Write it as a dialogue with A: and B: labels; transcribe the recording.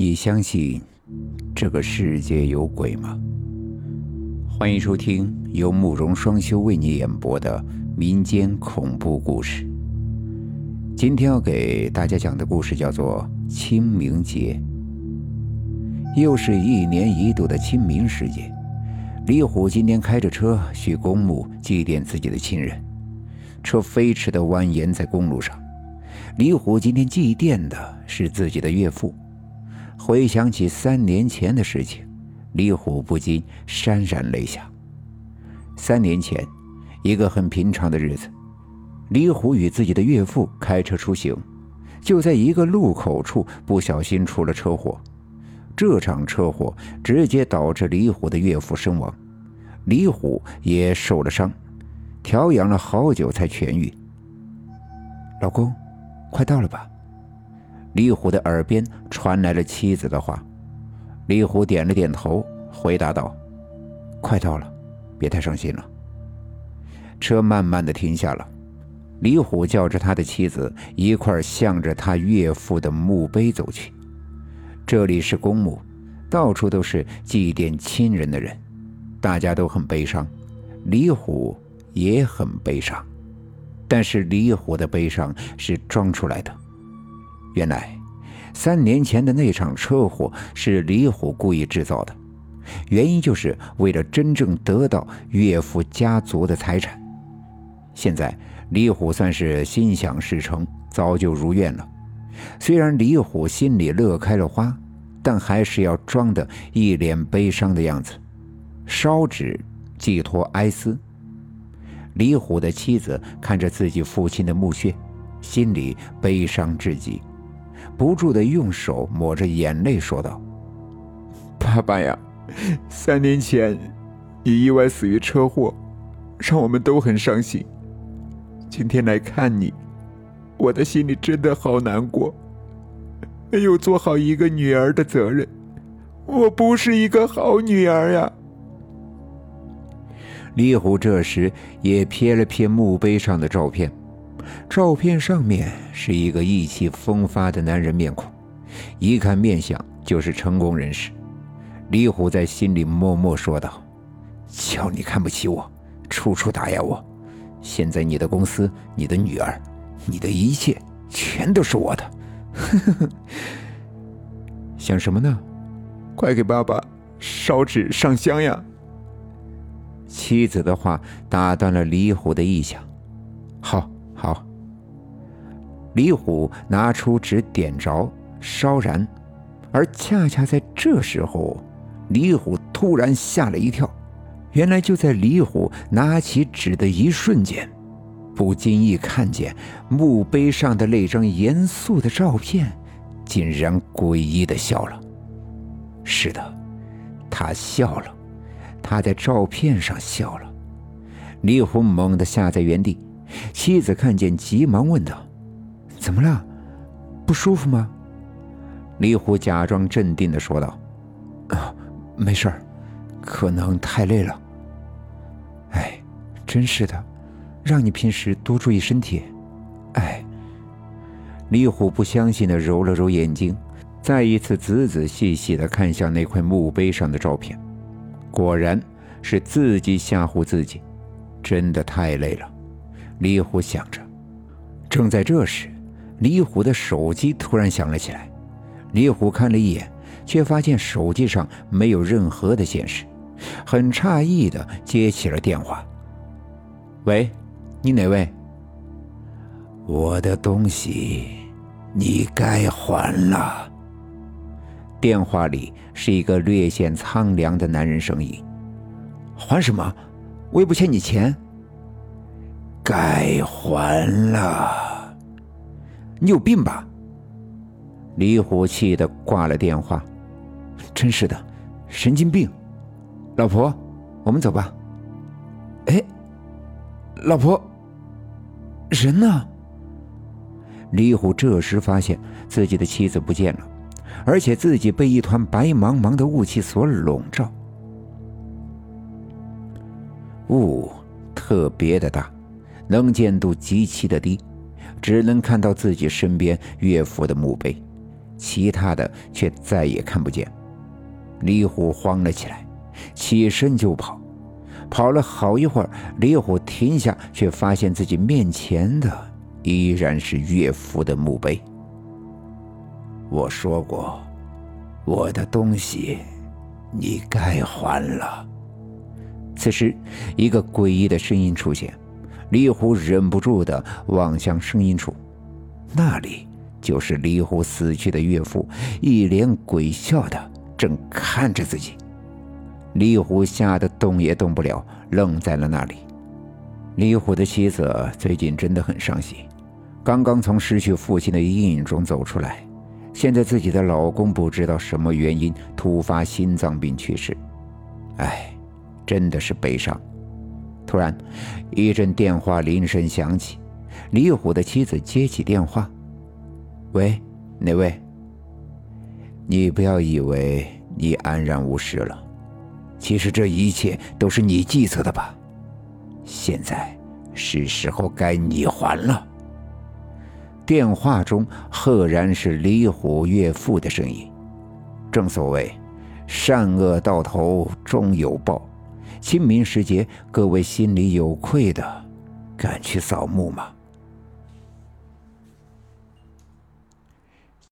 A: 你相信这个世界有鬼吗？欢迎收听由慕容双修为你演播的民间恐怖故事。今天要给大家讲的故事叫做清明节，又是一年一度的清明时节。李虎今天开着车去公墓祭奠自己的亲人，车飞驰的蜿蜒在公路上。李虎今天祭奠的是自己的岳父。回想起三年前的事情，李虎不禁潸然泪下。三年前，一个很平常的日子，李虎与自己的岳父开车出行，就在一个路口处不小心出了车祸。这场车祸直接导致李虎的岳父身亡，李虎也受了伤，调养了好久才痊愈。老公，快到了吧？李虎的耳边传来了妻子的话，李虎点了点头，回答道：“快到了，别太伤心了。”车慢慢的停下了，李虎叫着他的妻子一块向着他岳父的墓碑走去。这里是公墓，到处都是祭奠亲人的人，大家都很悲伤，李虎也很悲伤，但是李虎的悲伤是装出来的。原来，三年前的那场车祸是李虎故意制造的，原因就是为了真正得到岳父家族的财产。现在李虎算是心想事成，早就如愿了。虽然李虎心里乐开了花，但还是要装的一脸悲伤的样子，烧纸寄托哀思。李虎的妻子看着自己父亲的墓穴，心里悲伤至极。不住的用手抹着眼泪说道：“
B: 爸爸呀，三年前你意外死于车祸，让我们都很伤心。今天来看你，我的心里真的好难过，没有做好一个女儿的责任，我不是一个好女儿呀。”
A: 李虎这时也瞥了瞥墓碑上的照片。照片上面是一个意气风发的男人面孔，一看面相就是成功人士。李虎在心里默默说道：“瞧你看不起我，处处打压我，现在你的公司、你的女儿、你的一切，全都是我的。想什么呢？
B: 快给爸爸烧纸上香呀！”
A: 妻子的话打断了李虎的意想。好。好，李虎拿出纸点着烧燃，而恰恰在这时候，李虎突然吓了一跳。原来就在李虎拿起纸的一瞬间，不经意看见墓碑上的那张严肃的照片，竟然诡异的笑了。是的，他笑了，他在照片上笑了。李虎猛地吓在原地。妻子看见，急忙问道：“怎么了？不舒服吗？”李虎假装镇定的说道：“啊，没事儿，可能太累了。”哎，真是的，让你平时多注意身体。哎，李虎不相信的揉了揉眼睛，再一次仔仔细细的看向那块墓碑上的照片，果然是自己吓唬自己，真的太累了。李虎想着，正在这时，李虎的手机突然响了起来。李虎看了一眼，却发现手机上没有任何的显示，很诧异的接起了电话。“喂，你哪位？”“我的东西，你该还了。”电话里是一个略显苍凉的男人声音。“还什么？我又不欠你钱。”该还了！你有病吧？李虎气的挂了电话。真是的，神经病！老婆，我们走吧。哎，老婆，人呢？李虎这时发现自己的妻子不见了，而且自己被一团白茫茫的雾气所笼罩，雾特别的大。能见度极其的低，只能看到自己身边岳父的墓碑，其他的却再也看不见。李虎慌了起来，起身就跑。跑了好一会儿，李虎停下，却发现自己面前的依然是岳父的墓碑。我说过，我的东西你该还了。此时，一个诡异的声音出现，李虎忍不住的望向声音处，那里就是李虎死去的岳父，一脸鬼笑的正看着自己。李虎吓得动也动不了，愣在了那里。李虎的妻子最近真的很伤心，刚刚从失去父亲的阴影中走出来。现在自己的老公不知道什么原因突发心脏病去世，哎，真的是悲伤。突然，一阵电话铃声响起，李虎的妻子接起电话：“喂，哪位？你不要以为你安然无事了，其实这一切都是你计策的吧？现在是时候该你还了。”电话中赫然是李虎岳父的声音。正所谓，善恶到头终有报。清明时节，各位心里有愧的，敢去扫墓吗？